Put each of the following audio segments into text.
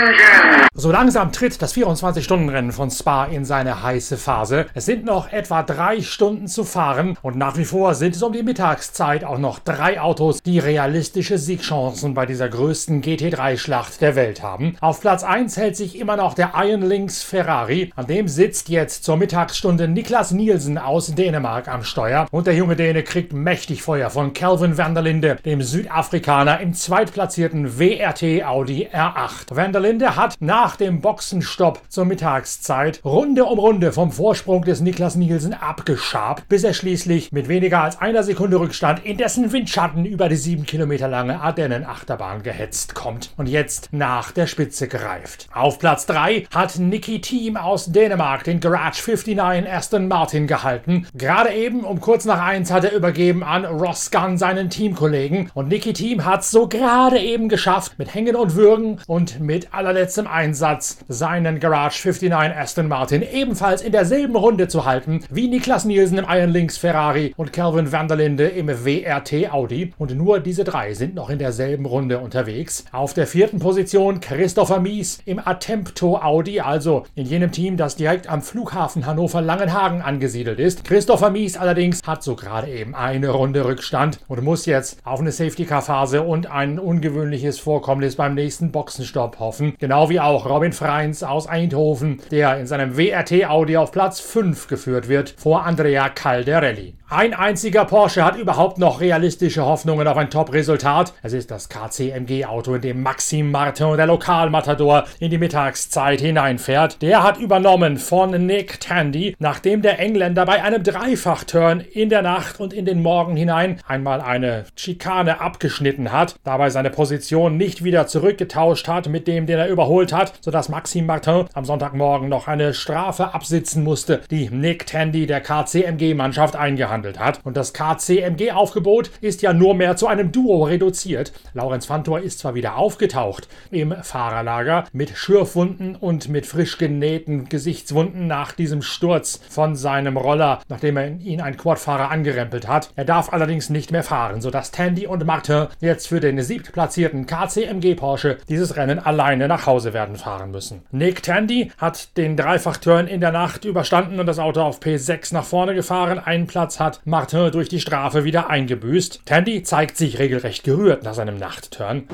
engine. So langsam tritt das 24-Stunden-Rennen von Spa in seine heiße Phase. Es sind noch etwa drei Stunden zu fahren und nach wie vor sind es um die Mittagszeit auch noch drei Autos, die realistische Siegchancen bei dieser größten GT3-Schlacht der Welt haben. Auf Platz 1 hält sich immer noch der Iron Lynx Ferrari. An dem sitzt jetzt zur Mittagsstunde Niklas Nielsen aus Dänemark am Steuer und der junge Däne kriegt mächtig Feuer von Calvin van der Linde, dem Südafrikaner im zweitplatzierten WRT Audi R8. Van hat nach dem Boxenstopp zur Mittagszeit Runde um Runde vom Vorsprung des Niklas Nielsen abgeschabt, bis er schließlich mit weniger als einer Sekunde Rückstand in dessen Windschatten über die sieben Kilometer lange Ardennen-Achterbahn gehetzt kommt und jetzt nach der Spitze greift. Auf Platz 3 hat Nicky Team aus Dänemark den Garage 59 Aston Martin gehalten. Gerade eben um kurz nach 1 hat er übergeben an Ross Gunn, seinen Teamkollegen. Und Nicky Team hat es so gerade eben geschafft, mit Hängen und Würgen und mit allerletztem Einsatz seinen Garage 59 Aston Martin ebenfalls in derselben Runde zu halten wie Niklas Nielsen im Iron Links Ferrari und Calvin van der Linde im WRT Audi. Und nur diese drei sind noch in derselben Runde unterwegs. Auf der vierten Position Christopher Mies im Attempto Audi, also in jenem Team, das direkt am Flughafen Hannover-Langenhagen angesiedelt ist. Christopher Mies allerdings hat so gerade eben eine Runde Rückstand und muss jetzt auf eine Safety-Car-Phase und ein ungewöhnliches Vorkommnis beim nächsten Boxenstopp hoffen. Genau wie auch Robin Freins aus Eindhoven, der in seinem WRT-Audi auf Platz 5 geführt wird, vor Andrea Calderelli. Ein einziger Porsche hat überhaupt noch realistische Hoffnungen auf ein Top-Resultat. Es ist das KCMG-Auto, in dem Maxime Martin, der Lokalmatador, in die Mittagszeit hineinfährt. Der hat übernommen von Nick Tandy, nachdem der Engländer bei einem Dreifach-Turn in der Nacht und in den Morgen hinein einmal eine Schikane abgeschnitten hat, dabei seine Position nicht wieder zurückgetauscht hat mit dem, den er überholt hat, sodass Maxime Martin am Sonntagmorgen noch eine Strafe absitzen musste, die Nick Tandy der KCMG-Mannschaft eingehandelt gehandelt hat. Und das KCMG-Aufgebot ist ja nur mehr zu einem Duo reduziert. Laurenz Fantor ist zwar wieder aufgetaucht im Fahrerlager mit Schürfwunden und mit frisch genähten Gesichtswunden nach diesem Sturz von seinem Roller, nachdem er ihn ein Quadfahrer angerempelt hat. Er darf allerdings nicht mehr fahren, sodass Tandy und Martin jetzt für den siebtplatzierten KCMG Porsche dieses Rennen alleine nach Hause werden fahren müssen. Nick Tandy hat den Dreifachturn in der Nacht überstanden und das Auto auf P6 nach vorne gefahren. Einen Platz hat hat Martin durch die Strafe wieder eingebüßt. Tandy zeigt sich regelrecht gerührt nach seinem Nachtturn.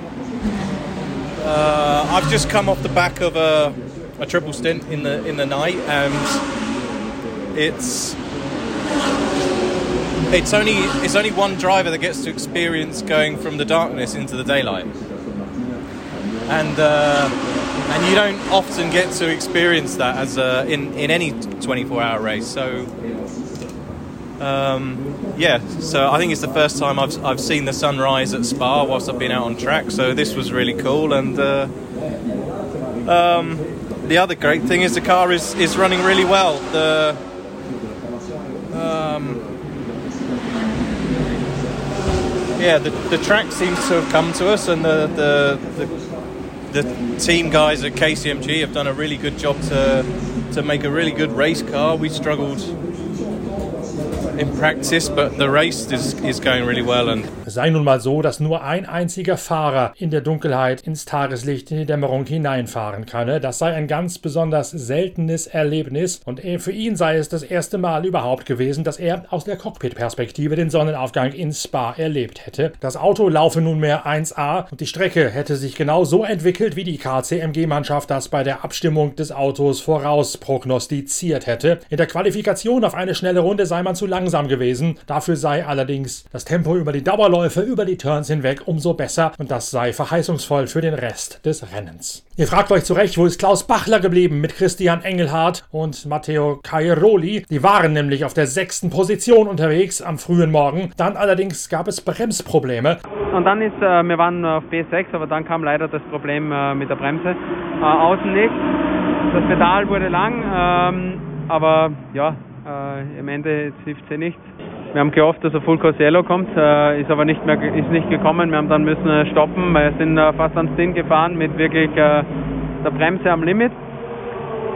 Uh, I've just come off the back of a, a triple stint in the in the night, and it's it's only it's only one driver that gets to experience going from the darkness into the daylight, and uh, and you don't often get to experience that as a, in in any 24 hour race. So um, yeah, so I think it's the first time I've, I've seen the sunrise at Spa whilst I've been out on track. So this was really cool. And uh, um, the other great thing is the car is, is running really well. The um, yeah, the, the track seems to have come to us, and the, the the the team guys at KCMG have done a really good job to to make a really good race car. We struggled es sei nun mal so, dass nur ein einziger Fahrer in der Dunkelheit ins Tageslicht in die Dämmerung hineinfahren könne. Das sei ein ganz besonders seltenes Erlebnis und für ihn sei es das erste Mal überhaupt gewesen, dass er aus der Cockpit-Perspektive den Sonnenaufgang in Spa erlebt hätte. Das Auto laufe nunmehr 1A und die Strecke hätte sich genau so entwickelt, wie die KCMG-Mannschaft das bei der Abstimmung des Autos voraus prognostiziert hätte. In der Qualifikation auf eine schnelle Runde sei man zu lang langsam gewesen. Dafür sei allerdings das Tempo über die Dauerläufe, über die Turns hinweg umso besser und das sei verheißungsvoll für den Rest des Rennens. Ihr fragt euch zu Recht, wo ist Klaus Bachler geblieben mit Christian Engelhardt und Matteo Cairoli? Die waren nämlich auf der sechsten Position unterwegs am frühen Morgen. Dann allerdings gab es Bremsprobleme. Und dann ist, äh, wir waren auf B6, aber dann kam leider das Problem äh, mit der Bremse. Äh, außen nicht. Das Pedal wurde lang, ähm, aber ja, äh, Im Ende hilft es eh nichts. Wir haben gehofft, dass er Full Course Yellow kommt, äh, ist aber nicht mehr ist nicht gekommen. Wir haben dann müssen äh, stoppen, wir sind äh, fast ans Stint gefahren mit wirklich äh, der Bremse am Limit.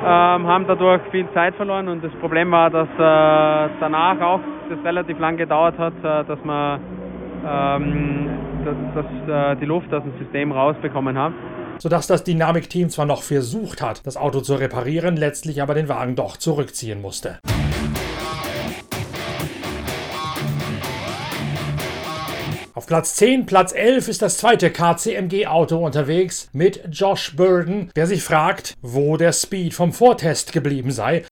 Ähm, haben dadurch viel Zeit verloren und das Problem war, dass äh, danach auch das relativ lang gedauert hat, dass man ähm, dass, dass die Luft aus dem System rausbekommen haben. sodass das Dynamic-Team zwar noch versucht hat, das Auto zu reparieren, letztlich aber den Wagen doch zurückziehen musste. Platz 10, Platz 11 ist das zweite KCMG-Auto unterwegs mit Josh Burden, der sich fragt, wo der Speed vom Vortest geblieben sei.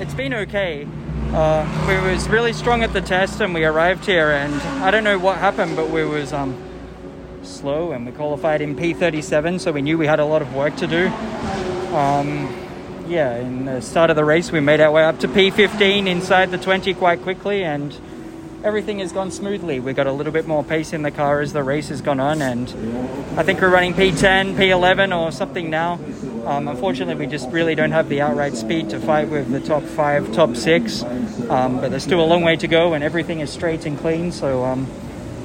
It's been okay. Uh, we was really strong at the test and we arrived here and I don't know what happened but we was um, slow and we qualified in P37 so we knew we had a lot of work to do. Um, yeah, in the start of the race we made our way up to P15 inside the 20 quite quickly and everything has gone smoothly. We've got a little bit more pace in the car as the race has gone on, and I think we're running P10, P11, or something now. Um, unfortunately, we just really don't have the outright speed to fight with the top five, top six. Um, but there's still a long way to go, and everything is straight and clean. So, um,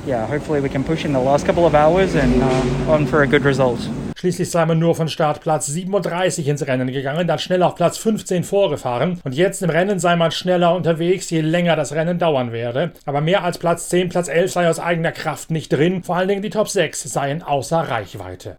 yeah, hopefully we can push in the last couple of hours and uh, on for a good result. Schließlich sei man nur von Startplatz 37 ins Rennen gegangen, dann schnell auf Platz 15 vorgefahren und jetzt im Rennen sei man schneller unterwegs, je länger das Rennen dauern werde. Aber mehr als Platz 10, Platz 11 sei aus eigener Kraft nicht drin, vor allen Dingen die Top 6 seien außer Reichweite.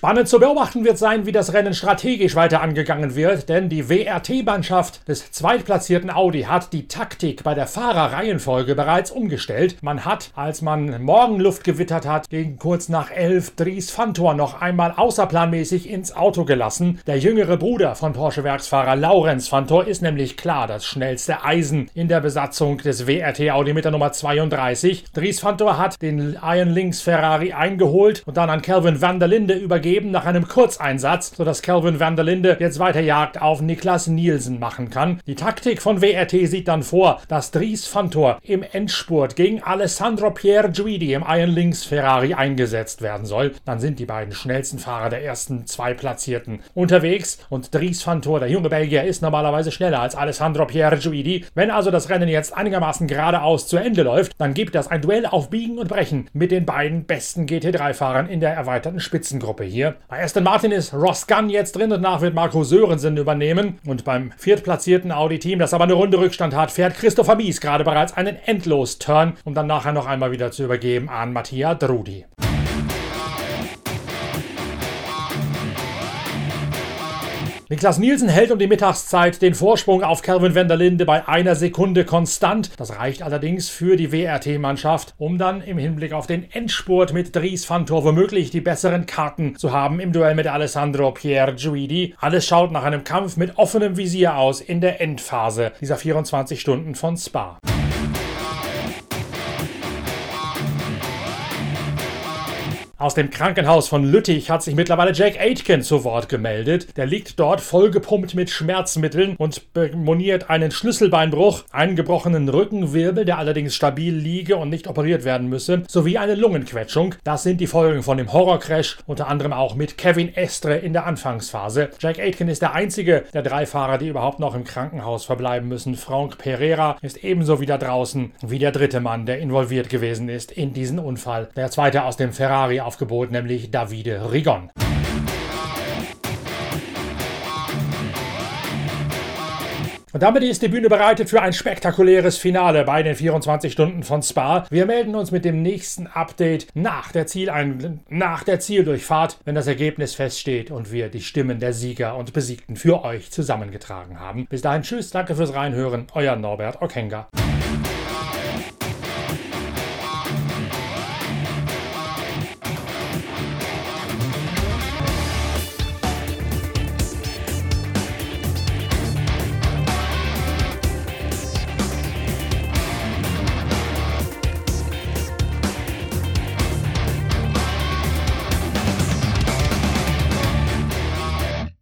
Spannend zu beobachten wird sein, wie das Rennen strategisch weiter angegangen wird, denn die WRT-Mannschaft des zweitplatzierten Audi hat die Taktik bei der Fahrerreihenfolge bereits umgestellt. Man hat, als man Morgenluft gewittert hat, gegen kurz nach elf Dries Fantor noch einmal außerplanmäßig ins Auto gelassen. Der jüngere Bruder von Porsche-Werksfahrer Laurenz Fantor ist nämlich klar das schnellste Eisen in der Besatzung des WRT Audi mit der Nummer 32. Dries Fantor hat den Iron Links Ferrari eingeholt und dann an Kelvin van der Linde übergeben gegeben nach einem Kurzeinsatz, sodass Calvin van der Linde jetzt weiter Jagd auf Niklas Nielsen machen kann. Die Taktik von WRT sieht dann vor, dass Dries Fantor im Endspurt gegen Alessandro Pierre Guidi im Iron Links Ferrari eingesetzt werden soll. Dann sind die beiden schnellsten Fahrer der ersten zwei Platzierten unterwegs und Dries Fantor, der junge Belgier, ist normalerweise schneller als Alessandro Pierre Guidi. Wenn also das Rennen jetzt einigermaßen geradeaus zu Ende läuft, dann gibt das ein Duell auf Biegen und Brechen mit den beiden besten GT3-Fahrern in der erweiterten Spitzengruppe hier hier. Bei Aston Martin ist Ross Gunn jetzt drin und nach wird Marco Sörensen übernehmen. Und beim viertplatzierten Audi-Team, das aber eine Runde Rückstand hat, fährt Christopher Mies gerade bereits einen Endlos-Turn, um dann nachher noch einmal wieder zu übergeben an Mattia Drudi. Niklas Nielsen hält um die Mittagszeit den Vorsprung auf Calvin van der Linde bei einer Sekunde konstant. Das reicht allerdings für die WRT-Mannschaft, um dann im Hinblick auf den Endspurt mit Dries Fantor womöglich die besseren Karten zu haben im Duell mit Alessandro Pierre Guidi. Alles schaut nach einem Kampf mit offenem Visier aus in der Endphase dieser 24 Stunden von Spa. Aus dem Krankenhaus von Lüttich hat sich mittlerweile Jack Aitken zu Wort gemeldet. Der liegt dort vollgepumpt mit Schmerzmitteln und moniert einen Schlüsselbeinbruch, einen gebrochenen Rückenwirbel, der allerdings stabil liege und nicht operiert werden müsse, sowie eine Lungenquetschung. Das sind die Folgen von dem Horrorcrash, unter anderem auch mit Kevin Estre in der Anfangsphase. Jack Aitken ist der einzige der drei Fahrer, die überhaupt noch im Krankenhaus verbleiben müssen. Frank Pereira ist ebenso wieder draußen wie der dritte Mann, der involviert gewesen ist in diesen Unfall. Der zweite aus dem Ferrari Aufgebot, nämlich Davide Rigon. Und damit ist die Bühne bereitet für ein spektakuläres Finale bei den 24 Stunden von Spa. Wir melden uns mit dem nächsten Update nach der, Zielein nach der Zieldurchfahrt, wenn das Ergebnis feststeht und wir die Stimmen der Sieger und Besiegten für euch zusammengetragen haben. Bis dahin, tschüss, danke fürs Reinhören, euer Norbert Okenga.